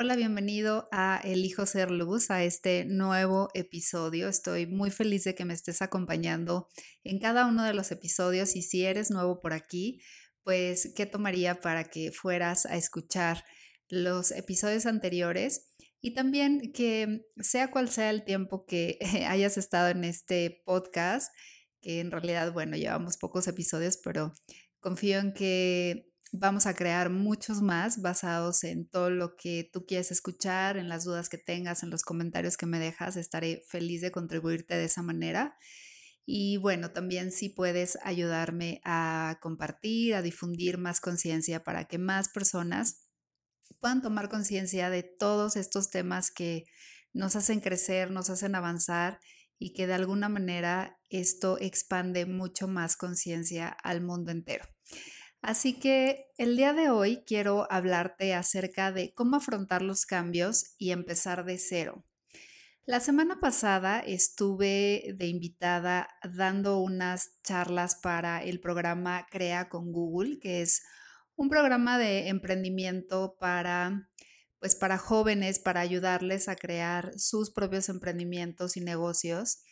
Hola, bienvenido a Elijo Ser Luz, a este nuevo episodio. Estoy muy feliz de que me estés acompañando en cada uno de los episodios y si eres nuevo por aquí, pues, ¿qué tomaría para que fueras a escuchar los episodios anteriores? Y también que sea cual sea el tiempo que hayas estado en este podcast, que en realidad, bueno, llevamos pocos episodios, pero confío en que Vamos a crear muchos más basados en todo lo que tú quieres escuchar, en las dudas que tengas, en los comentarios que me dejas. Estaré feliz de contribuirte de esa manera. Y bueno, también si puedes ayudarme a compartir, a difundir más conciencia para que más personas puedan tomar conciencia de todos estos temas que nos hacen crecer, nos hacen avanzar y que de alguna manera esto expande mucho más conciencia al mundo entero. Así que el día de hoy quiero hablarte acerca de cómo afrontar los cambios y empezar de cero. La semana pasada estuve de invitada dando unas charlas para el programa Crea con Google, que es un programa de emprendimiento para pues para jóvenes para ayudarles a crear sus propios emprendimientos y negocios.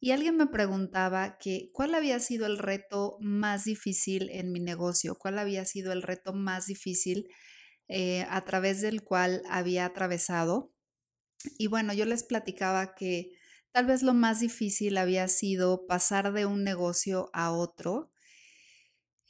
Y alguien me preguntaba que cuál había sido el reto más difícil en mi negocio, cuál había sido el reto más difícil eh, a través del cual había atravesado. Y bueno, yo les platicaba que tal vez lo más difícil había sido pasar de un negocio a otro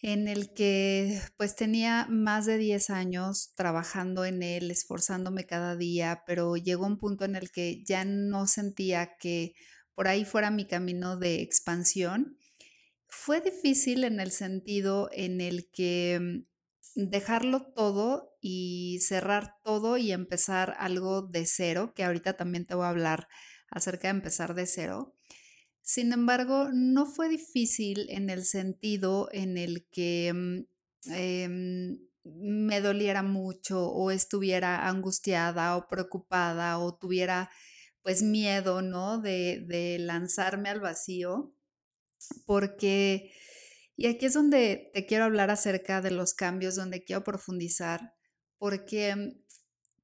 en el que pues tenía más de 10 años trabajando en él, esforzándome cada día, pero llegó un punto en el que ya no sentía que por ahí fuera mi camino de expansión. Fue difícil en el sentido en el que mm, dejarlo todo y cerrar todo y empezar algo de cero, que ahorita también te voy a hablar acerca de empezar de cero. Sin embargo, no fue difícil en el sentido en el que mm, em, me doliera mucho o estuviera angustiada o preocupada o tuviera pues miedo, ¿no? De, lanzarme al vacío, porque, y aquí es donde te quiero hablar acerca de los cambios, donde quiero profundizar, porque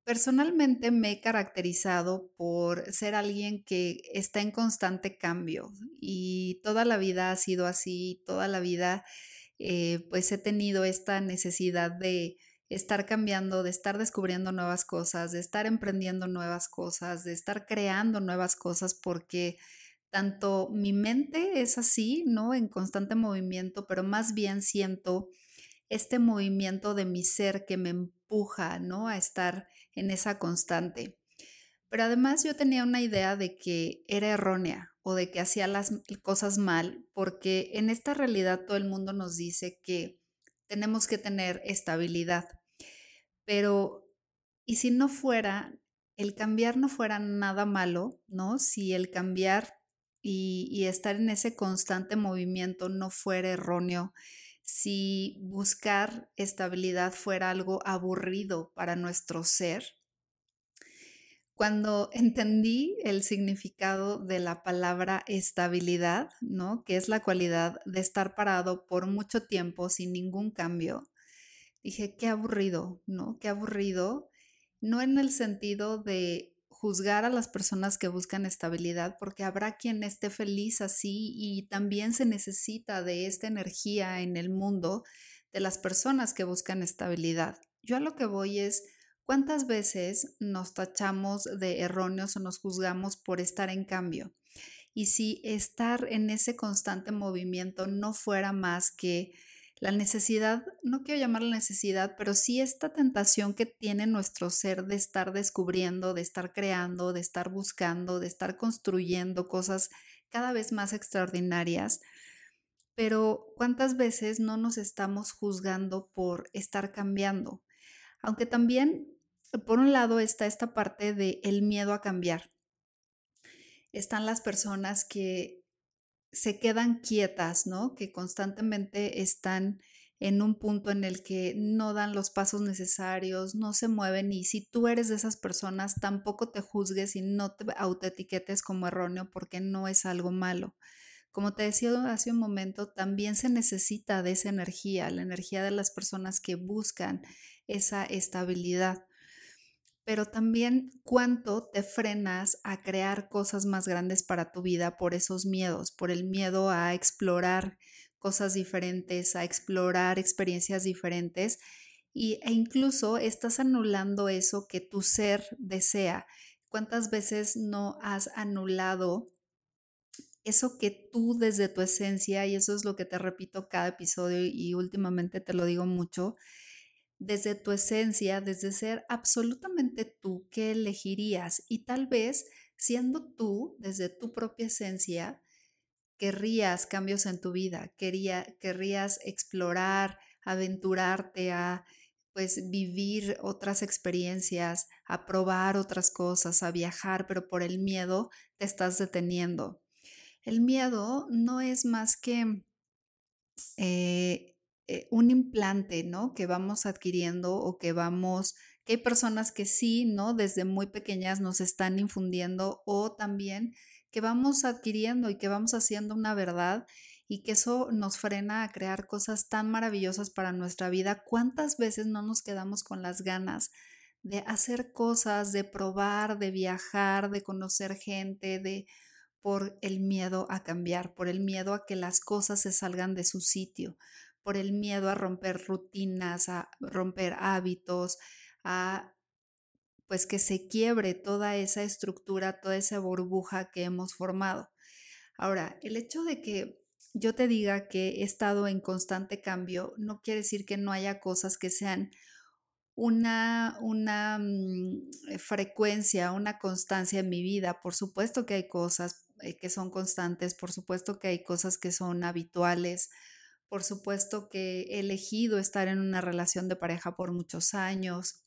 personalmente me he caracterizado por ser alguien que está en constante cambio y toda la vida ha sido así, toda la vida eh, pues he tenido esta necesidad de estar cambiando, de estar descubriendo nuevas cosas, de estar emprendiendo nuevas cosas, de estar creando nuevas cosas, porque tanto mi mente es así, ¿no? En constante movimiento, pero más bien siento este movimiento de mi ser que me empuja, ¿no? A estar en esa constante. Pero además yo tenía una idea de que era errónea o de que hacía las cosas mal, porque en esta realidad todo el mundo nos dice que tenemos que tener estabilidad. Pero, ¿y si no fuera, el cambiar no fuera nada malo, ¿no? Si el cambiar y, y estar en ese constante movimiento no fuera erróneo, si buscar estabilidad fuera algo aburrido para nuestro ser, cuando entendí el significado de la palabra estabilidad, ¿no? Que es la cualidad de estar parado por mucho tiempo sin ningún cambio, dije, qué aburrido, ¿no? Qué aburrido, no en el sentido de juzgar a las personas que buscan estabilidad, porque habrá quien esté feliz así y también se necesita de esta energía en el mundo de las personas que buscan estabilidad. Yo a lo que voy es, ¿Cuántas veces nos tachamos de erróneos o nos juzgamos por estar en cambio? Y si estar en ese constante movimiento no fuera más que la necesidad, no quiero llamarla necesidad, pero sí esta tentación que tiene nuestro ser de estar descubriendo, de estar creando, de estar buscando, de estar construyendo cosas cada vez más extraordinarias. Pero ¿cuántas veces no nos estamos juzgando por estar cambiando? Aunque también por un lado está esta parte de el miedo a cambiar. Están las personas que se quedan quietas, ¿no? Que constantemente están en un punto en el que no dan los pasos necesarios, no se mueven y si tú eres de esas personas, tampoco te juzgues y no te autoetiquetes como erróneo porque no es algo malo. Como te decía hace un momento, también se necesita de esa energía, la energía de las personas que buscan esa estabilidad. Pero también cuánto te frenas a crear cosas más grandes para tu vida por esos miedos, por el miedo a explorar cosas diferentes, a explorar experiencias diferentes y, e incluso estás anulando eso que tu ser desea. ¿Cuántas veces no has anulado eso que tú desde tu esencia, y eso es lo que te repito cada episodio y últimamente te lo digo mucho, desde tu esencia, desde ser absolutamente tú, ¿qué elegirías? Y tal vez siendo tú, desde tu propia esencia, querrías cambios en tu vida, querrías explorar, aventurarte a pues vivir otras experiencias, a probar otras cosas, a viajar, pero por el miedo te estás deteniendo. El miedo no es más que eh, eh, un implante, ¿no? Que vamos adquiriendo o que vamos, que hay personas que sí, ¿no? Desde muy pequeñas nos están infundiendo o también que vamos adquiriendo y que vamos haciendo una verdad y que eso nos frena a crear cosas tan maravillosas para nuestra vida. ¿Cuántas veces no nos quedamos con las ganas de hacer cosas, de probar, de viajar, de conocer gente, de por el miedo a cambiar, por el miedo a que las cosas se salgan de su sitio, por el miedo a romper rutinas, a romper hábitos, a pues que se quiebre toda esa estructura, toda esa burbuja que hemos formado. Ahora, el hecho de que yo te diga que he estado en constante cambio no quiere decir que no haya cosas que sean una, una mm, frecuencia, una constancia en mi vida. Por supuesto que hay cosas eh, que son constantes, por supuesto que hay cosas que son habituales, por supuesto que he elegido estar en una relación de pareja por muchos años.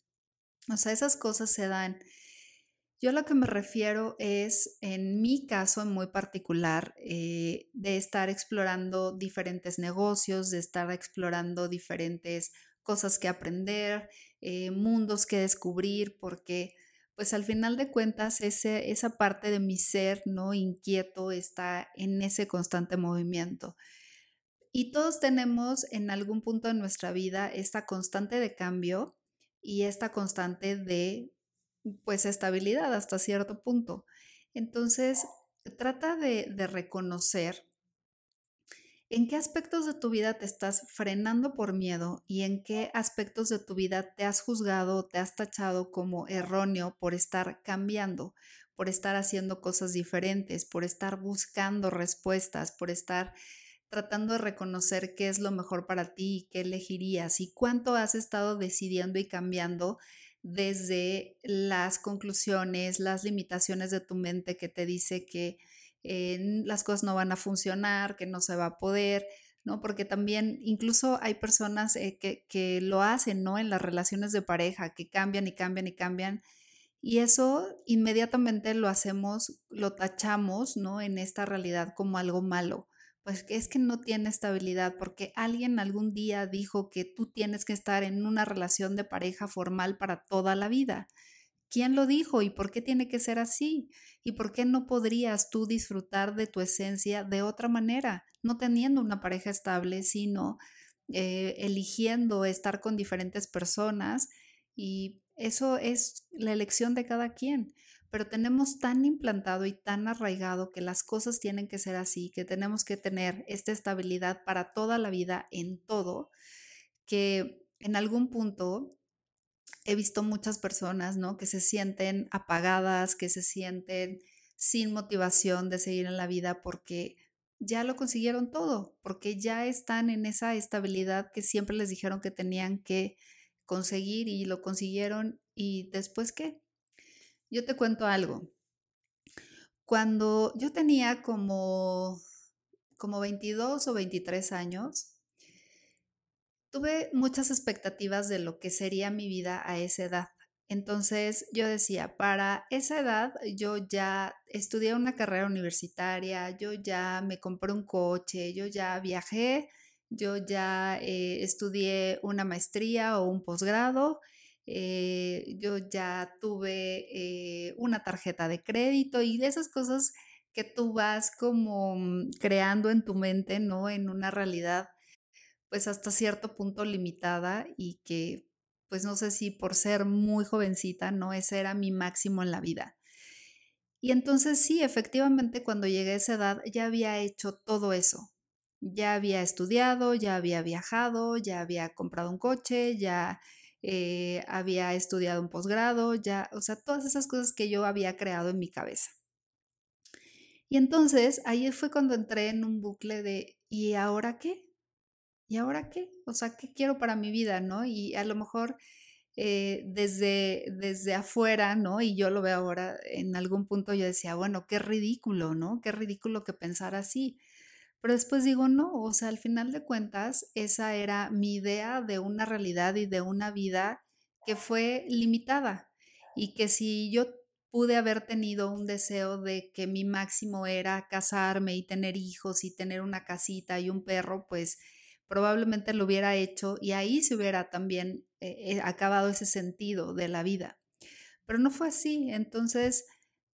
O sea, esas cosas se dan. Yo a lo que me refiero es, en mi caso en muy particular, eh, de estar explorando diferentes negocios, de estar explorando diferentes cosas que aprender, eh, mundos que descubrir, porque pues al final de cuentas ese, esa parte de mi ser no inquieto está en ese constante movimiento. Y todos tenemos en algún punto de nuestra vida esta constante de cambio y esta constante de, pues, estabilidad hasta cierto punto. Entonces, trata de, de reconocer en qué aspectos de tu vida te estás frenando por miedo y en qué aspectos de tu vida te has juzgado te has tachado como erróneo por estar cambiando, por estar haciendo cosas diferentes, por estar buscando respuestas, por estar tratando de reconocer qué es lo mejor para ti y qué elegirías y cuánto has estado decidiendo y cambiando desde las conclusiones, las limitaciones de tu mente que te dice que eh, las cosas no van a funcionar, que no se va a poder, ¿no? Porque también incluso hay personas eh, que, que lo hacen, ¿no? En las relaciones de pareja, que cambian y cambian y cambian. Y eso inmediatamente lo hacemos, lo tachamos, ¿no? En esta realidad como algo malo pues es que no tiene estabilidad porque alguien algún día dijo que tú tienes que estar en una relación de pareja formal para toda la vida. ¿Quién lo dijo y por qué tiene que ser así? ¿Y por qué no podrías tú disfrutar de tu esencia de otra manera, no teniendo una pareja estable, sino eh, eligiendo estar con diferentes personas? Y eso es la elección de cada quien pero tenemos tan implantado y tan arraigado que las cosas tienen que ser así, que tenemos que tener esta estabilidad para toda la vida en todo, que en algún punto he visto muchas personas, ¿no? Que se sienten apagadas, que se sienten sin motivación de seguir en la vida porque ya lo consiguieron todo, porque ya están en esa estabilidad que siempre les dijeron que tenían que conseguir y lo consiguieron y después qué? Yo te cuento algo. Cuando yo tenía como, como 22 o 23 años, tuve muchas expectativas de lo que sería mi vida a esa edad. Entonces yo decía, para esa edad yo ya estudié una carrera universitaria, yo ya me compré un coche, yo ya viajé, yo ya eh, estudié una maestría o un posgrado eh, yo ya tuve eh, una tarjeta de crédito y de esas cosas que tú vas como mm, creando en tu mente, ¿no? En una realidad pues hasta cierto punto limitada y que pues no sé si por ser muy jovencita, ¿no? Ese era mi máximo en la vida. Y entonces sí, efectivamente, cuando llegué a esa edad ya había hecho todo eso. Ya había estudiado, ya había viajado, ya había comprado un coche, ya eh, había estudiado un posgrado, ya, o sea, todas esas cosas que yo había creado en mi cabeza. Y entonces ahí fue cuando entré en un bucle de, ¿y ahora qué? ¿Y ahora qué? O sea, ¿qué quiero para mi vida, no? Y a lo mejor eh, desde, desde afuera, ¿no? Y yo lo veo ahora, en algún punto yo decía, bueno, qué ridículo, ¿no? Qué ridículo que pensar así. Pero después digo, no, o sea, al final de cuentas, esa era mi idea de una realidad y de una vida que fue limitada y que si yo pude haber tenido un deseo de que mi máximo era casarme y tener hijos y tener una casita y un perro, pues probablemente lo hubiera hecho y ahí se hubiera también eh, eh, acabado ese sentido de la vida. Pero no fue así. Entonces,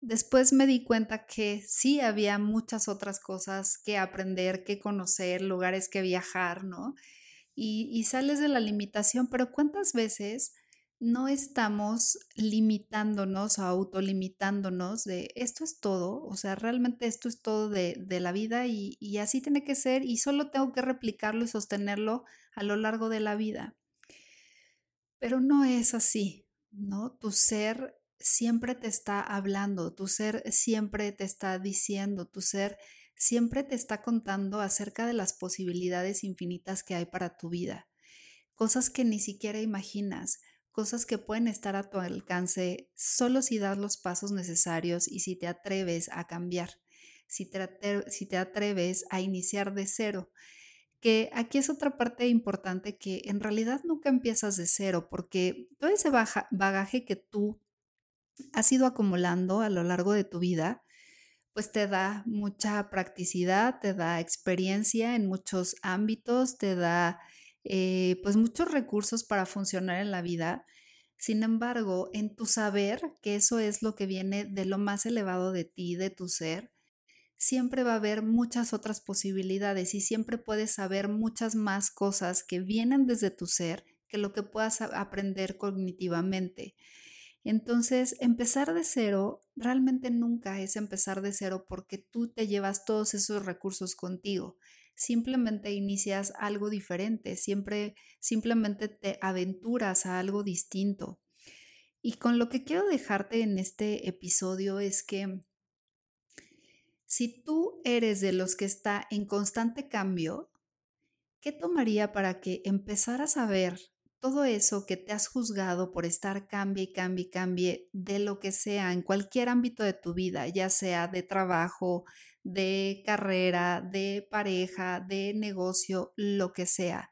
después me di cuenta que sí había muchas otras cosas que aprender, que conocer, lugares que viajar, ¿no? Y, sales de la limitación, pero ¿cuántas veces no estamos limitándonos o autolimitándonos de esto es todo, o sea, realmente esto es todo de, la vida y, y, así tiene que ser y solo tengo que replicarlo y sostenerlo a lo largo de la vida. Pero no es así, ¿no? Tu ser siempre te está hablando, tu ser siempre te está diciendo, tu ser siempre te está contando acerca de las posibilidades infinitas que hay para tu vida, cosas que ni siquiera imaginas cosas que pueden estar a tu alcance solo si das los pasos necesarios y si te atreves a cambiar, si te, si te atreves a iniciar de cero. Que aquí es otra parte importante que en realidad nunca empiezas de cero, porque todo ese bagaje que tú has ido acumulando a lo largo de tu vida, pues te da mucha practicidad, te da experiencia en muchos ámbitos, te da eh, pues muchos recursos para funcionar en la vida. Sin embargo, en tu saber, que eso es lo que viene de lo más elevado de ti, de tu ser, siempre va a haber muchas otras posibilidades y siempre puedes saber muchas más cosas que vienen desde tu ser que lo que puedas aprender cognitivamente. Entonces, empezar de cero realmente nunca es empezar de cero porque tú te llevas todos esos recursos contigo simplemente inicias algo diferente, siempre simplemente te aventuras a algo distinto. Y con lo que quiero dejarte en este episodio es que si tú eres de los que está en constante cambio, ¿qué tomaría para que empezaras a ver todo eso que te has juzgado por estar cambie y cambie y cambie de lo que sea en cualquier ámbito de tu vida, ya sea de trabajo, de carrera, de pareja, de negocio, lo que sea.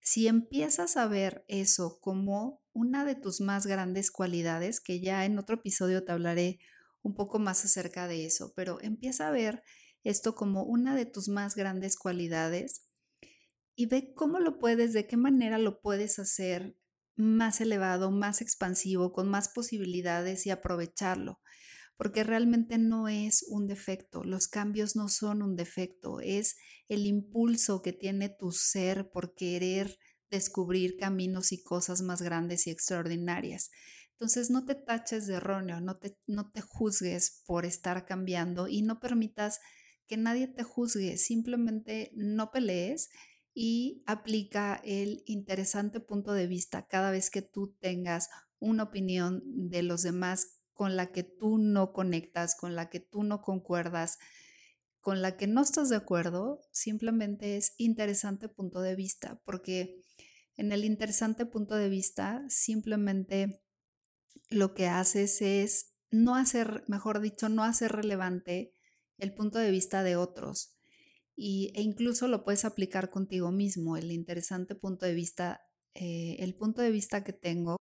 Si empiezas a ver eso como una de tus más grandes cualidades, que ya en otro episodio te hablaré un poco más acerca de eso, pero empieza a ver esto como una de tus más grandes cualidades y ve cómo lo puedes, de qué manera lo puedes hacer más elevado, más expansivo, con más posibilidades y aprovecharlo porque realmente no es un defecto, los cambios no son un defecto, es el impulso que tiene tu ser por querer descubrir caminos y cosas más grandes y extraordinarias. Entonces no te taches de erróneo, no te, no te juzgues por estar cambiando y no permitas que nadie te juzgue, simplemente no pelees y aplica el interesante punto de vista cada vez que tú tengas una opinión de los demás con la que tú no conectas, con la que tú no concuerdas, con la que no estás de acuerdo, simplemente es interesante punto de vista, porque en el interesante punto de vista simplemente lo que haces es no hacer, mejor dicho, no hacer relevante el punto de vista de otros. Y, e incluso lo puedes aplicar contigo mismo, el interesante punto de vista, eh, el punto de vista que tengo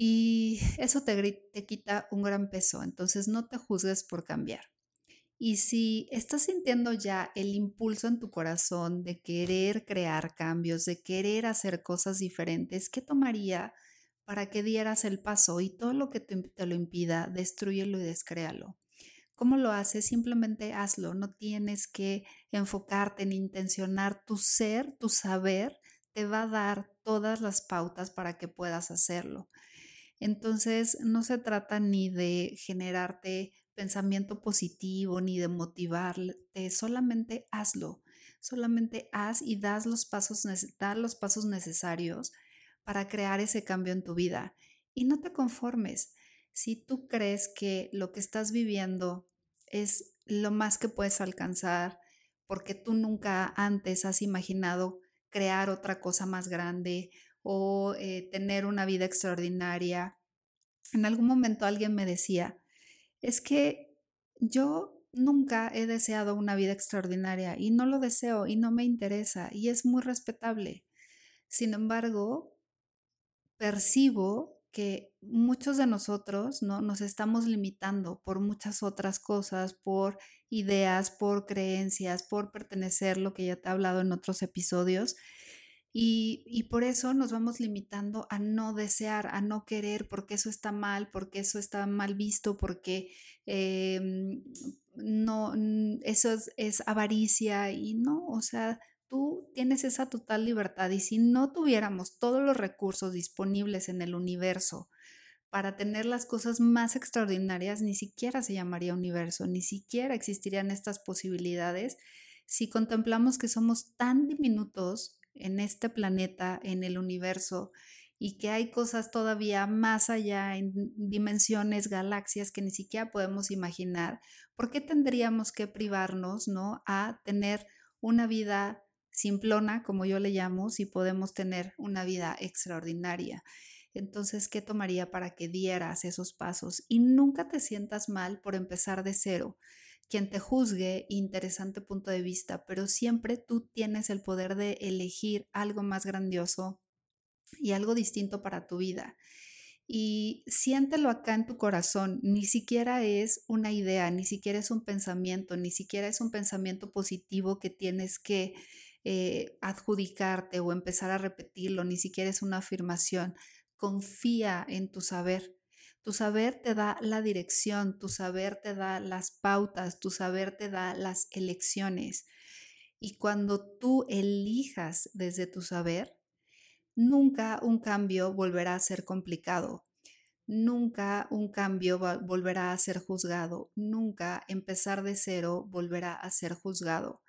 y eso te, te quita un gran peso, entonces no te juzgues por cambiar. Y si estás sintiendo ya el impulso en tu corazón de querer crear cambios, de querer hacer cosas diferentes, ¿qué tomaría para que dieras el paso y todo lo que te, te lo impida, destruyelo y descréalo? ¿Cómo lo haces? Simplemente hazlo. No tienes que enfocarte en intencionar tu ser, tu saber, te va a dar todas las pautas para que puedas hacerlo. Entonces, no se trata ni de generarte pensamiento positivo ni de motivarte, solamente hazlo, solamente haz y das los pasos, los pasos necesarios para crear ese cambio en tu vida. Y no te conformes. Si tú crees que lo que estás viviendo es lo más que puedes alcanzar, porque tú nunca antes has imaginado crear otra cosa más grande o eh, tener una vida extraordinaria. En algún momento alguien me decía, es que yo nunca he deseado una vida extraordinaria y no lo deseo y no me interesa y es muy respetable. Sin embargo, percibo que muchos de nosotros ¿no? nos estamos limitando por muchas otras cosas, por ideas, por creencias, por pertenecer, lo que ya te he hablado en otros episodios. Y, por eso nos vamos limitando a no desear, a no querer, porque eso está mal, porque eso está mal visto, porque em, no, eso es, es avaricia y no, o sea, tú tienes esa total libertad y si no tuviéramos todos los recursos disponibles en el universo para tener las cosas más extraordinarias, ni siquiera se llamaría universo, ni siquiera existirían estas posibilidades si contemplamos que somos tan diminutos en este planeta, en el universo, y que hay cosas todavía más allá en dimensiones, galaxias que ni siquiera podemos imaginar, ¿por qué tendríamos que privarnos, ¿no? a tener una vida simplona, como yo le llamo, si podemos tener una vida extraordinaria. Entonces, ¿qué tomaría para que dieras esos pasos? Y nunca te sientas mal por empezar de cero. Quien te juzgue, interesante punto de vista, pero siempre tú tienes el poder de elegir algo más grandioso y algo distinto para tu vida. Y siéntelo acá en tu corazón, ni siquiera es una idea, ni siquiera es un pensamiento, ni siquiera es un pensamiento positivo que tienes que eh, adjudicarte o empezar a repetirlo, ni siquiera es una afirmación. Confía en tu saber. Tu saber te da la dirección, tu saber te da las pautas, tu saber te da las elecciones. Y cuando tú elijas desde tu saber, nunca un cambio volverá a ser complicado. Nunca un cambio volverá a ser juzgado. Nunca empezar de cero volverá a ser juzgado.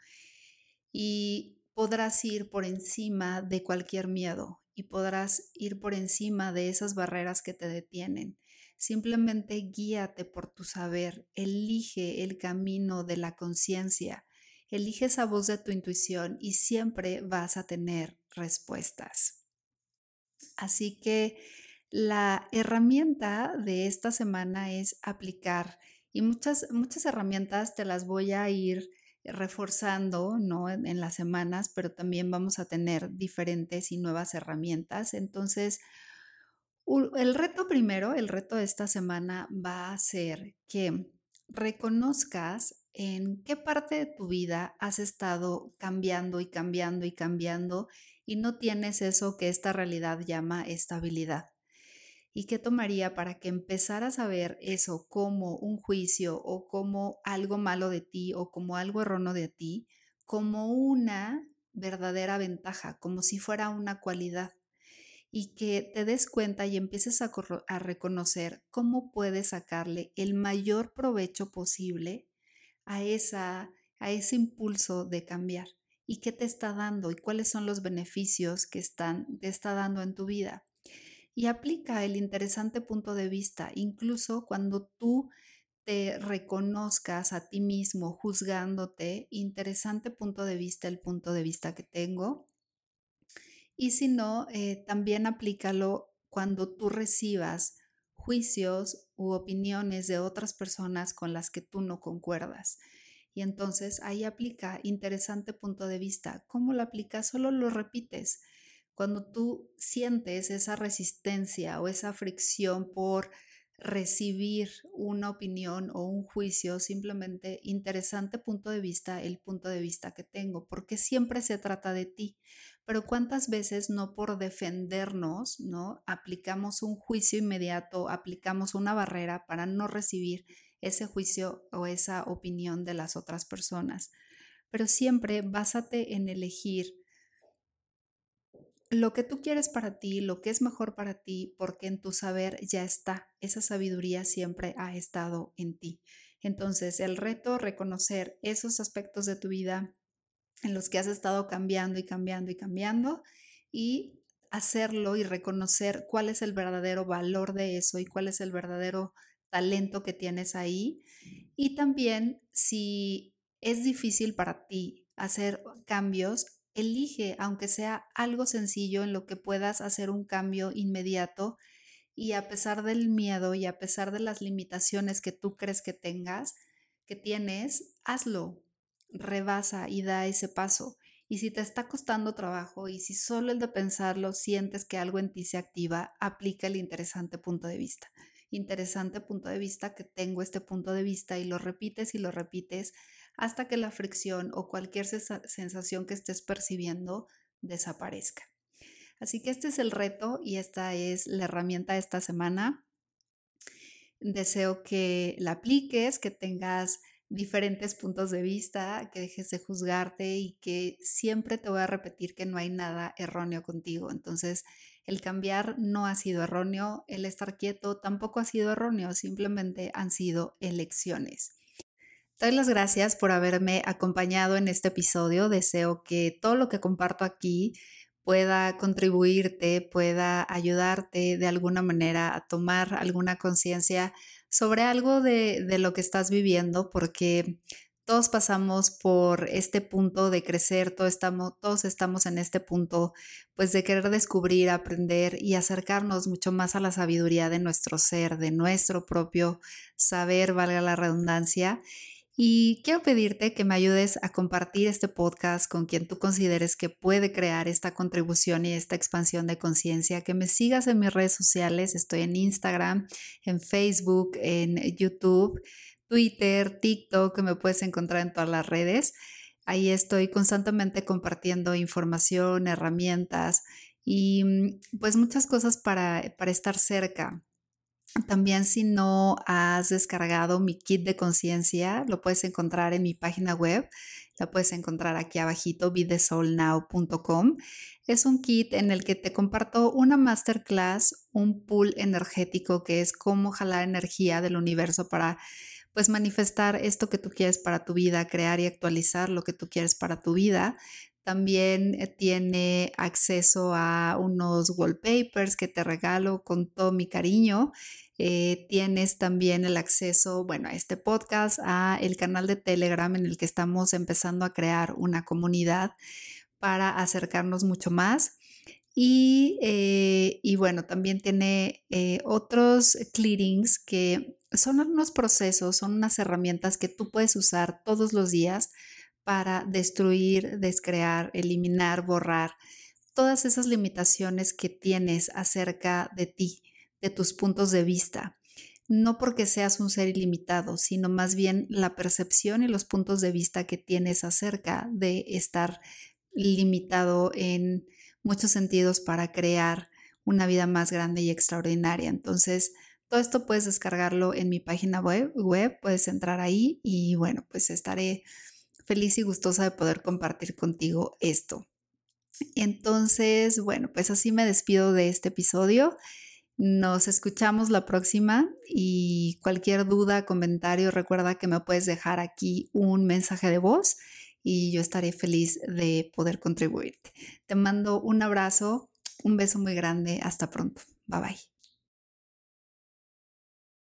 Y podrás ir por encima de cualquier miedo y podrás ir por encima de esas barreras que te detienen. Simplemente guíate por tu saber, elige el camino de la conciencia, elige esa voz de tu intuición y siempre vas a tener respuestas. Así que la herramienta de esta semana es aplicar y muchas, muchas herramientas te las voy a ir reforzando ¿no? en, las semanas, pero también vamos a tener diferentes y nuevas herramientas. Entonces, el reto primero, el reto de esta semana va a ser que reconozcas en qué parte de tu vida has estado cambiando y cambiando y cambiando y no tienes eso que esta realidad llama estabilidad. ¿Y qué tomaría para que empezaras a ver eso como un juicio o como algo malo de ti o como algo erróneo de ti, como una verdadera ventaja, como si fuera una cualidad? Y que te des cuenta y empieces a, reconocer cómo puedes sacarle el mayor provecho posible a, esa, a ese impulso de cambiar y qué te está dando y cuáles son los beneficios que te está dando en tu vida y aplica el interesante punto de vista, incluso cuando tú te reconozcas a ti mismo juzgándote, interesante punto de vista el punto de vista que tengo. Y si no, eh, también aplícalo cuando tú recibas juicios u opiniones de otras personas con las que tú no concuerdas. Y entonces ahí aplica interesante punto de vista. ¿Cómo lo aplicas? Solo lo repites. Cuando tú sientes esa resistencia o esa fricción por recibir una opinión o un juicio, simplemente interesante punto de vista, el punto de vista que tengo, porque siempre se trata de ti. Pero cuántas veces no por defendernos, ¿no? Aplicamos un juicio inmediato, aplicamos una barrera para no recibir ese juicio o esa opinión de las otras personas. Pero siempre básate en elegir lo que tú quieres para ti, lo que es mejor para ti, porque en tu saber ya está. Esa sabiduría siempre ha estado en ti. Entonces, el reto, reconocer esos aspectos de tu vida en los que has estado cambiando y cambiando y cambiando y hacerlo y reconocer cuál es el verdadero valor de eso y cuál es el verdadero talento que tienes ahí. Y también si es difícil para ti hacer cambios, elige, aunque sea algo sencillo en lo que puedas hacer un cambio inmediato y a pesar del miedo y a pesar de las limitaciones que tú crees que tengas, que tienes, hazlo, rebasa y da ese paso. Y si te está costando trabajo y si solo el de pensarlo sientes que algo en ti se activa, aplica el interesante punto de vista. Interesante punto de vista que tengo este punto de vista y lo repites y lo repites hasta que la fricción o cualquier sensación que estés percibiendo desaparezca. Así que este es el reto y esta es la herramienta de esta semana. Deseo que la apliques, que tengas diferentes puntos de vista, que dejes de juzgarte y que siempre te voy a repetir que no hay nada erróneo contigo. Entonces, el cambiar no ha sido erróneo, el estar quieto tampoco ha sido erróneo, simplemente han sido elecciones. Doy las gracias por haberme acompañado en este episodio. Deseo que todo lo que comparto aquí pueda contribuirte, pueda ayudarte de alguna manera a tomar alguna conciencia sobre algo de, lo que estás viviendo, porque todos pasamos por este punto de crecer, todos estamos, todos estamos en este punto pues de querer descubrir, aprender y acercarnos mucho más a la sabiduría de nuestro ser, de nuestro propio saber, valga la redundancia. Y quiero pedirte que me ayudes a compartir este podcast con quien tú consideres que puede crear esta contribución y esta expansión de conciencia, que me sigas en mis redes sociales, estoy en Instagram, en Facebook, en YouTube, Twitter, TikTok, que me puedes encontrar en todas las redes. Ahí estoy constantemente compartiendo información, herramientas y mm, pues muchas cosas para, para estar cerca también si no has descargado mi kit de conciencia, lo puedes encontrar en mi página web. La puedes encontrar aquí abajito, videsoulnow.com. Es un kit en el que te comparto una masterclass, un pool energético que es cómo jalar energía del universo para pues manifestar esto que tú quieres para tu vida, crear y actualizar lo que tú quieres para tu vida. También eh, tiene acceso a unos wallpapers que te regalo con todo mi cariño. Eh, tienes también el acceso, bueno, a este podcast, a el canal de Telegram en el que estamos empezando a crear una comunidad para acercarnos mucho más. Y, eh, y bueno, también tiene otros clearings que son unos procesos, son unas herramientas que tú puedes usar todos los días para destruir, descrear, eliminar, borrar todas esas limitaciones que tienes acerca de ti, de tus puntos de vista. No porque seas un ser ilimitado, sino más bien la percepción y los puntos de vista que tienes acerca de estar limitado en muchos sentidos para crear una vida más grande y extraordinaria. Entonces, todo esto puedes descargarlo en mi página web, web puedes entrar ahí y bueno, pues estaré feliz y gustosa de poder compartir contigo esto. Entonces, bueno, pues así me despido de este episodio. Nos escuchamos la próxima y cualquier duda, comentario, recuerda que me puedes dejar aquí un mensaje de voz y yo estaré feliz de poder contribuirte. Te mando un abrazo, un beso muy grande, hasta pronto. Bye bye.